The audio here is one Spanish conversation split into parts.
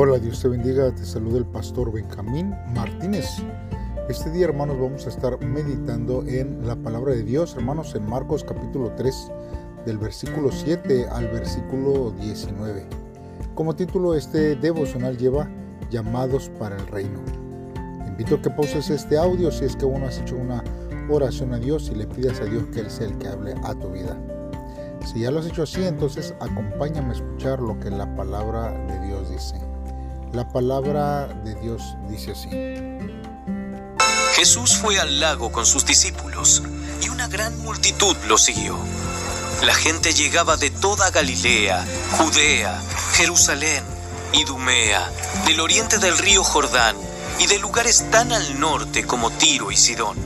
Hola, Dios te bendiga, te saluda el pastor Benjamín Martínez. Este día, hermanos, vamos a estar meditando en la palabra de Dios, hermanos, en Marcos capítulo 3, del versículo 7 al versículo 19. Como título, este devocional lleva llamados para el reino. Invito a que pauses este audio si es que uno has hecho una oración a Dios y le pidas a Dios que Él sea el que hable a tu vida. Si ya lo has hecho así, entonces acompáñame a escuchar lo que la palabra de Dios dice. La palabra de Dios dice así. Jesús fue al lago con sus discípulos y una gran multitud lo siguió. La gente llegaba de toda Galilea, Judea, Jerusalén, Idumea, del oriente del río Jordán y de lugares tan al norte como Tiro y Sidón.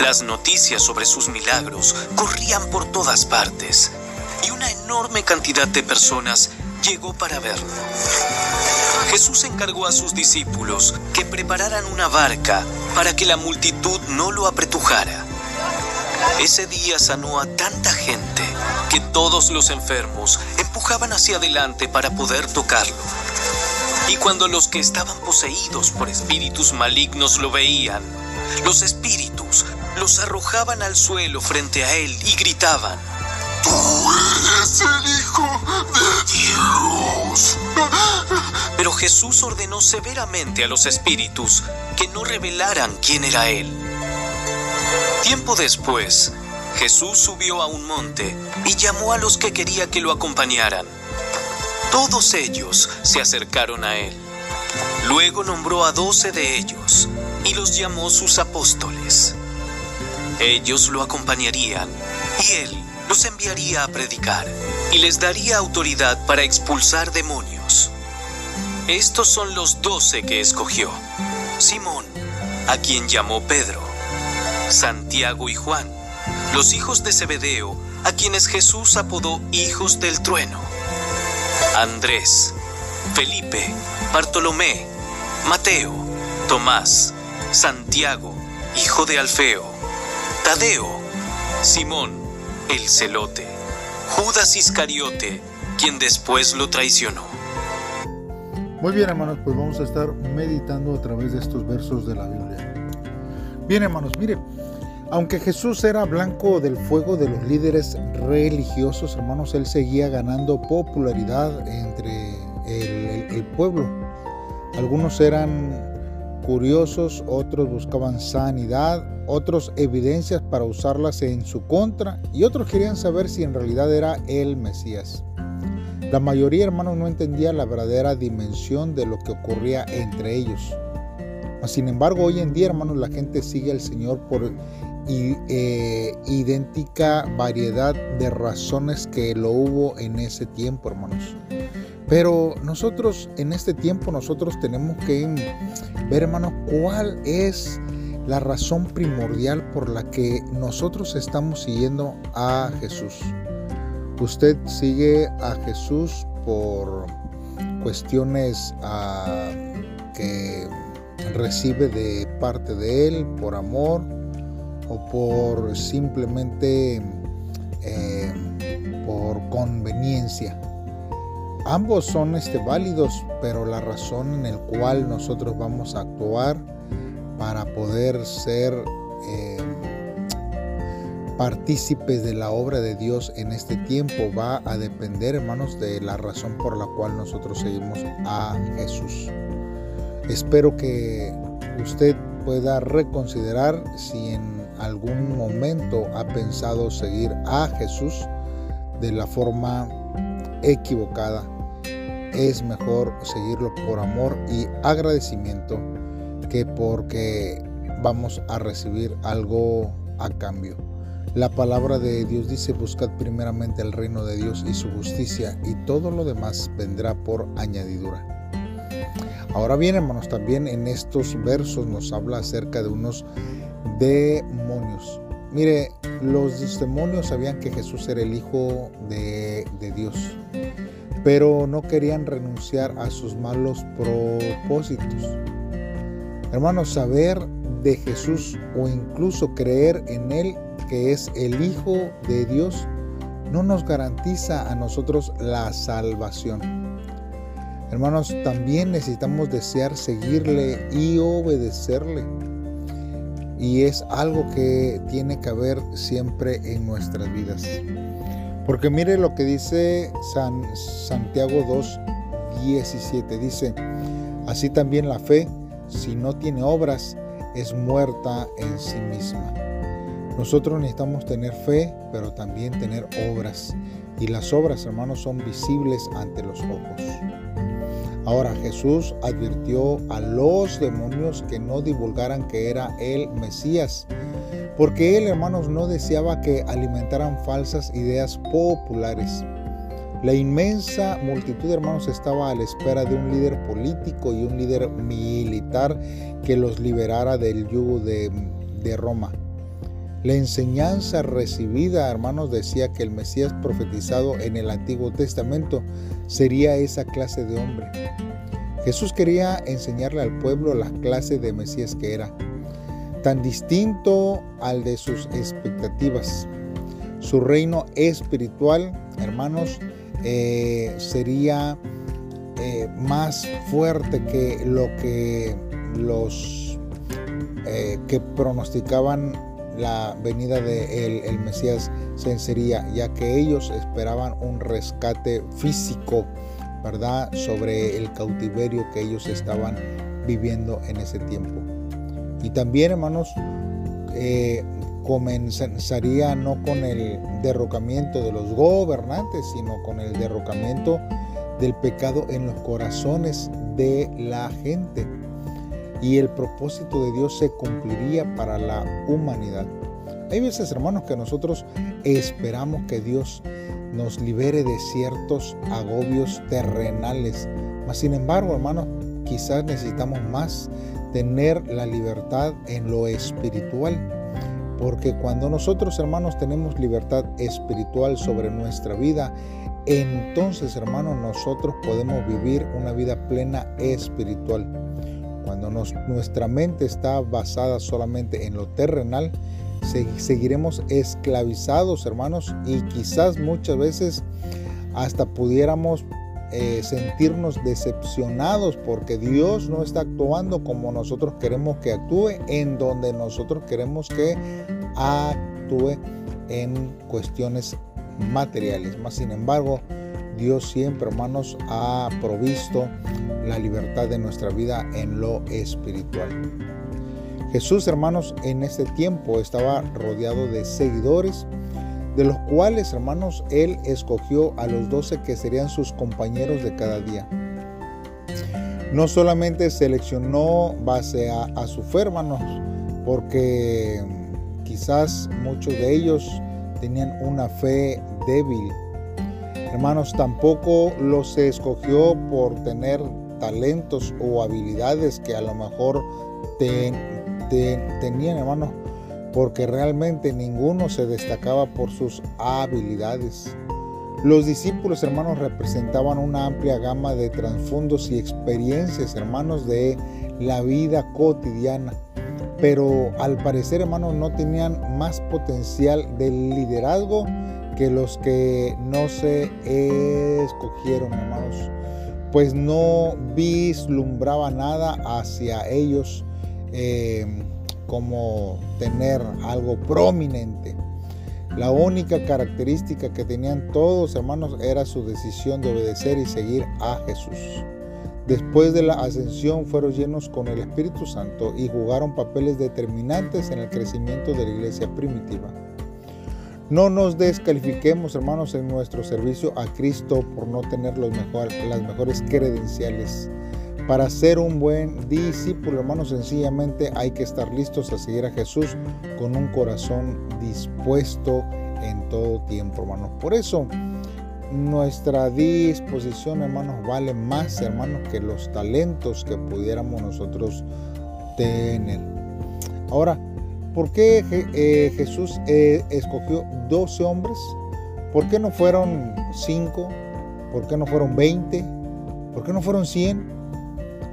Las noticias sobre sus milagros corrían por todas partes y una enorme cantidad de personas llegó para verlo. Jesús encargó a sus discípulos que prepararan una barca para que la multitud no lo apretujara. Ese día sanó a tanta gente que todos los enfermos empujaban hacia adelante para poder tocarlo. Y cuando los que estaban poseídos por espíritus malignos lo veían, los espíritus los arrojaban al suelo frente a él y gritaban, Tú eres el Hijo Jesús ordenó severamente a los espíritus que no revelaran quién era Él. Tiempo después, Jesús subió a un monte y llamó a los que quería que lo acompañaran. Todos ellos se acercaron a Él. Luego nombró a doce de ellos y los llamó sus apóstoles. Ellos lo acompañarían y Él los enviaría a predicar y les daría autoridad para expulsar demonios. Estos son los doce que escogió. Simón, a quien llamó Pedro, Santiago y Juan, los hijos de Zebedeo, a quienes Jesús apodó hijos del trueno, Andrés, Felipe, Bartolomé, Mateo, Tomás, Santiago, hijo de Alfeo, Tadeo, Simón, el celote, Judas Iscariote, quien después lo traicionó. Muy bien, hermanos, pues vamos a estar meditando a través de estos versos de la Biblia. Bien, hermanos, mire, aunque Jesús era blanco del fuego de los líderes religiosos, hermanos, él seguía ganando popularidad entre el, pueblo. Algunos eran curiosos, otros buscaban sanidad, otros evidencias para usarlas en su contra y otros querían saber si en realidad era el Mesías. La mayoría, hermanos, no entendía la verdadera dimensión de lo que ocurría entre ellos. Sin embargo, hoy en día, hermanos, la gente sigue al Señor por eh, idéntica variedad de razones que lo hubo en ese tiempo, hermanos. Pero nosotros en este tiempo nosotros tenemos que ver, hermanos, cuál es la razón primordial por la que nosotros estamos siguiendo a Jesús. Usted sigue a Jesús por cuestiones uh, que recibe de parte de Él, por amor o por simplemente eh, por conveniencia. Ambos son este, válidos, pero la razón en la cual nosotros vamos a actuar para poder ser eh, partícipes de la obra de Dios en este tiempo va a depender, hermanos, de la razón por la cual nosotros seguimos a Jesús. Espero que usted pueda reconsiderar si en algún momento ha pensado seguir a Jesús de la forma equivocada es mejor seguirlo por amor y agradecimiento que porque vamos a recibir algo a cambio. La palabra de Dios dice, buscad primeramente el reino de Dios y su justicia y todo lo demás vendrá por añadidura. Ahora bien, hermanos, también en estos versos nos habla acerca de unos demonios. Mire, los demonios sabían que Jesús era el Hijo de, de Dios pero no querían renunciar a sus malos propósitos. Hermanos, saber de Jesús o incluso creer en Él que es el Hijo de Dios no nos garantiza a nosotros la salvación. Hermanos, también necesitamos desear seguirle y obedecerle. Y es algo que tiene que haber siempre en nuestras vidas. Porque mire lo que dice San Santiago 2, 17. Dice, así también la fe, si no tiene obras, es muerta en sí misma. Nosotros necesitamos tener fe, pero también tener obras. Y las obras, hermanos, son visibles ante los ojos. Ahora Jesús advirtió a los demonios que no divulgaran que era el Mesías, porque él, hermanos, no deseaba que alimentaran falsas ideas populares. La inmensa multitud, hermanos, estaba a la espera de un líder político y un líder militar que los liberara del yugo de, de Roma. La enseñanza recibida, hermanos, decía que el Mesías profetizado en el Antiguo Testamento sería esa clase de hombre. Jesús quería enseñarle al pueblo la clase de Mesías que era, tan distinto al de sus expectativas. Su reino espiritual, hermanos, eh, sería eh, más fuerte que lo que los eh, que pronosticaban la venida de el, Mesías sería, ya que ellos esperaban un rescate físico, ¿verdad?, sobre el cautiverio que ellos estaban viviendo en ese tiempo. Y también, hermanos, eh, comenzaría no con el derrocamiento de los gobernantes, sino con el derrocamiento del pecado en los corazones de la gente y el propósito de Dios se cumpliría para la humanidad. Hay veces, hermanos, que nosotros esperamos que Dios nos libere de ciertos agobios terrenales. Mas, sin embargo, hermanos, quizás necesitamos más tener la libertad en lo espiritual. Porque cuando nosotros, hermanos, tenemos libertad espiritual sobre nuestra vida, entonces, hermanos, nosotros podemos vivir una vida plena espiritual. Nuestra mente está basada solamente en lo terrenal, seguiremos esclavizados, hermanos, y quizás muchas veces hasta pudiéramos eh, sentirnos decepcionados porque Dios no está actuando como nosotros queremos que actúe, en donde nosotros queremos que actúe en cuestiones materiales. Más sin embargo, Dios siempre, hermanos, ha provisto la libertad de nuestra vida en lo espiritual. Jesús, hermanos, en este tiempo estaba rodeado de seguidores, de los cuales, hermanos, Él escogió a los doce que serían sus compañeros de cada día. No solamente seleccionó base a, a su fe, hermanos, porque quizás muchos de ellos tenían una fe débil. Hermanos, tampoco los escogió por tener talentos o habilidades que a lo mejor tenían, hermanos, porque realmente ninguno se destacaba por sus habilidades. Los discípulos, hermanos, representaban una amplia gama de trasfondos y experiencias, hermanos, de la vida cotidiana. Pero al parecer, hermanos, no tenían más potencial de liderazgo que los que no se escogieron, hermanos pues no vislumbraba nada hacia ellos em, como tener algo prominente. La única característica que tenían todos hermanos era su decisión de obedecer y seguir a Jesús. Después de la ascensión fueron llenos con el Espíritu Santo y jugaron papeles determinantes en el crecimiento de la iglesia primitiva. No nos descalifiquemos, hermanos, en nuestro servicio a Cristo por no tener las mejores credenciales. Para ser un buen discípulo, hermanos, sencillamente hay que estar listos a seguir a Jesús con un corazón dispuesto en todo tiempo, hermanos. Por eso, nuestra disposición, hermanos, vale más, hermanos, que los talentos que pudiéramos nosotros tener. Ahora, ¿Por qué eh, Jesús eh, escogió 12 hombres? ¿Por qué no fueron 5? ¿Por qué no fueron 20? ¿Por qué no fueron 100?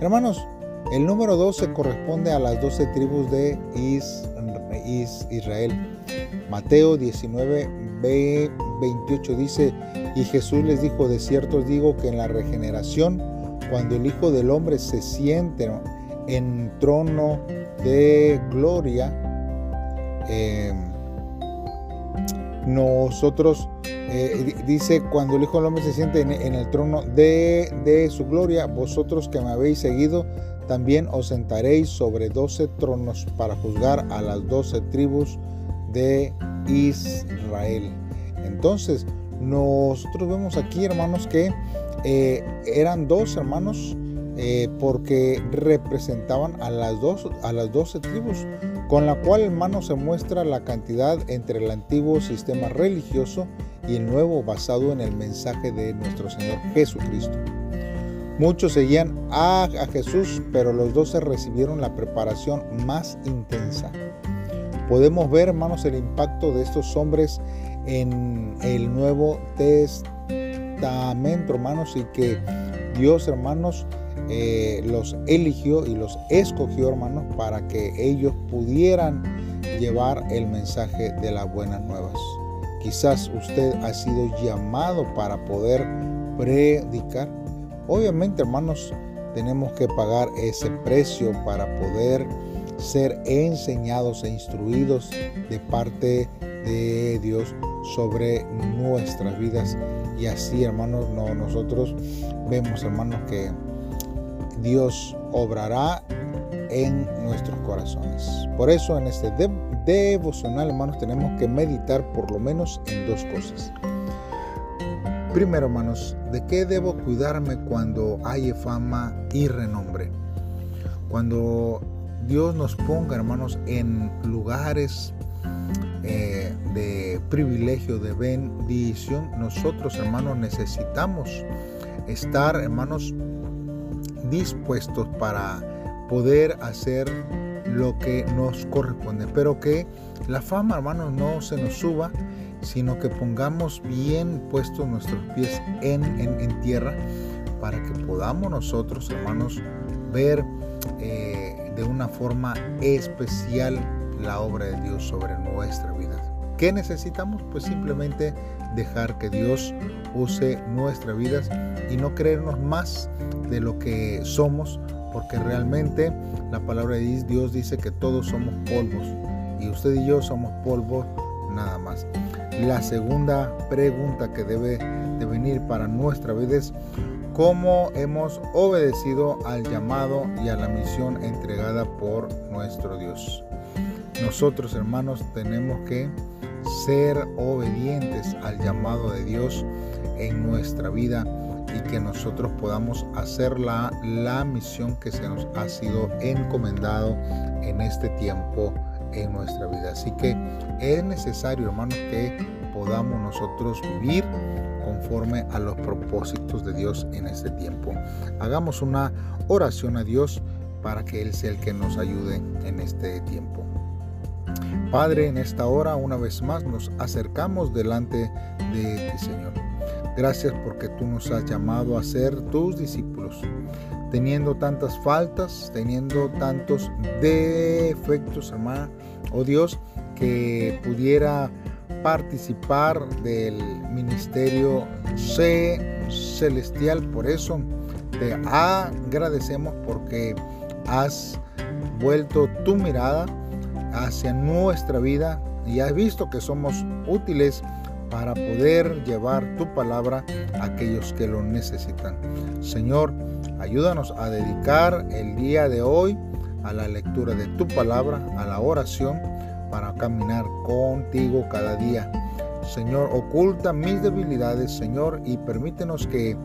Hermanos, el número 12 corresponde a las 12 tribus de Israel. Mateo 19, 28 dice, y Jesús les dijo, de cierto os digo que en la regeneración cuando el Hijo del Hombre se siente en trono de gloria, eh, nosotros, eh, dice, cuando el Hijo del Hombre se siente en, el trono de, de, su gloria, vosotros que me habéis seguido, también os sentaréis sobre doce tronos para juzgar a las doce tribus de Israel. Entonces, nosotros vemos aquí, hermanos, que eh, eran dos hermanos eh, porque representaban a las, dos, a las doce tribus, con la cual, hermano, se muestra la cantidad entre el antiguo sistema religioso y el nuevo basado en el mensaje de nuestro Señor Jesucristo. Muchos seguían a, a Jesús, pero los doce recibieron la preparación más intensa. Podemos ver, hermanos, el impacto de estos hombres en el Nuevo Testamento, hermanos, y que Dios, hermanos, eh, los eligió y los escogió, hermanos, para que ellos pudieran llevar el mensaje de las buenas nuevas. Quizás usted ha sido llamado para poder predicar. Obviamente, hermanos, tenemos que pagar ese precio para poder ser enseñados e instruidos de parte de Dios sobre nuestras vidas. Y así, hermanos, no, nosotros vemos, hermanos, que Dios obrará en nuestros corazones. Por eso en este devocional, hermanos, tenemos que meditar por lo menos en dos cosas. Primero, hermanos, ¿de qué debo cuidarme cuando hay fama y renombre? Cuando Dios nos ponga, hermanos, en lugares eh, de privilegio, de bendición, nosotros, hermanos, necesitamos estar, hermanos, dispuestos para poder hacer lo que nos corresponde. Pero que la fama, hermanos, no se nos suba, sino que pongamos bien puestos nuestros pies en, en, tierra para que podamos nosotros, hermanos, ver eh, de una forma especial la obra de Dios sobre nuestra vida. ¿Qué necesitamos? Pues simplemente dejar que Dios use nuestras vidas y no creernos más de lo que somos, porque realmente la palabra de Dios dice que todos somos polvos y usted y yo somos polvos nada más. La segunda pregunta que debe de venir para nuestra vida es cómo hemos obedecido al llamado y a la misión entregada por nuestro Dios. Nosotros hermanos tenemos que ser obedientes al llamado de Dios en nuestra vida y que nosotros podamos hacer la, la misión que se nos ha sido encomendado en este tiempo en nuestra vida. Así que es necesario, hermanos, que podamos nosotros vivir conforme a los propósitos de Dios en este tiempo. Hagamos una oración a Dios para que Él sea el que nos ayude en este tiempo. Padre, en esta hora una vez más nos acercamos delante de ti, Señor. Gracias porque tú nos has llamado a ser tus discípulos, teniendo tantas faltas, teniendo tantos defectos, hermano, oh Dios, que pudiera participar del ministerio celestial. Por eso te agradecemos porque has vuelto tu mirada hacia nuestra vida y has visto que somos útiles para poder llevar tu palabra a aquellos que lo necesitan. Señor, ayúdanos a dedicar el día de hoy a la lectura de tu palabra, a la oración, para caminar contigo cada día. Señor, oculta mis debilidades, Señor, y permítenos que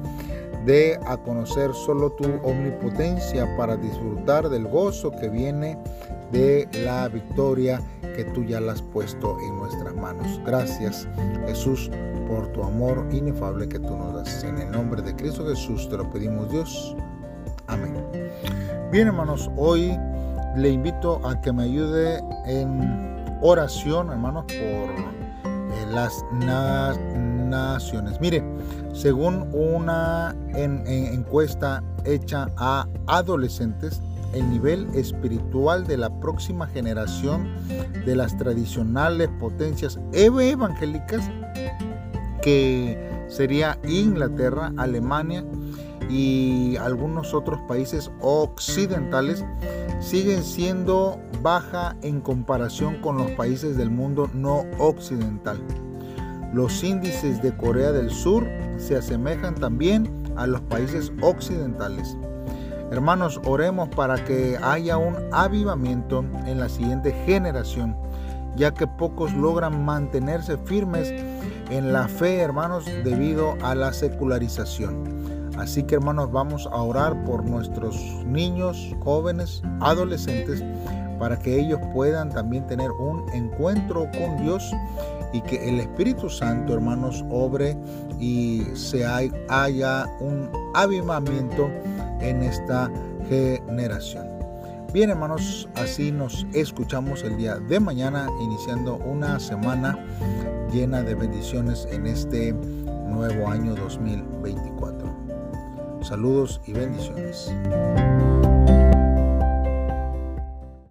dé a conocer solo tu omnipotencia para disfrutar del gozo que viene de la victoria que tú ya la has puesto en nuestras manos. Gracias Jesús por tu amor inefable que tú nos das. En el nombre de Cristo Jesús te lo pedimos Dios. Amén. Bien hermanos, hoy le invito a que me ayude en oración hermanos por eh, las naciones. Mire, según una encuesta hecha a adolescentes, el nivel espiritual de la próxima generación de las tradicionales potencias evangélicas que sería Inglaterra, Alemania y algunos otros países occidentales siguen siendo baja en comparación con los países del mundo no occidental. Los índices de Corea del Sur se asemejan también a los países occidentales. Hermanos, oremos para que haya un avivamiento en la siguiente generación, ya que pocos logran mantenerse firmes en la fe, hermanos, debido a la secularización. Así que hermanos, vamos a orar por nuestros niños, jóvenes, adolescentes, para que ellos puedan también tener un encuentro con Dios y que el Espíritu Santo, hermanos, obre y se haya un avivamiento en esta generación. Bien, hermanos, así nos escuchamos el día de mañana, iniciando una semana llena de bendiciones en este nuevo año 2024. Saludos y bendiciones.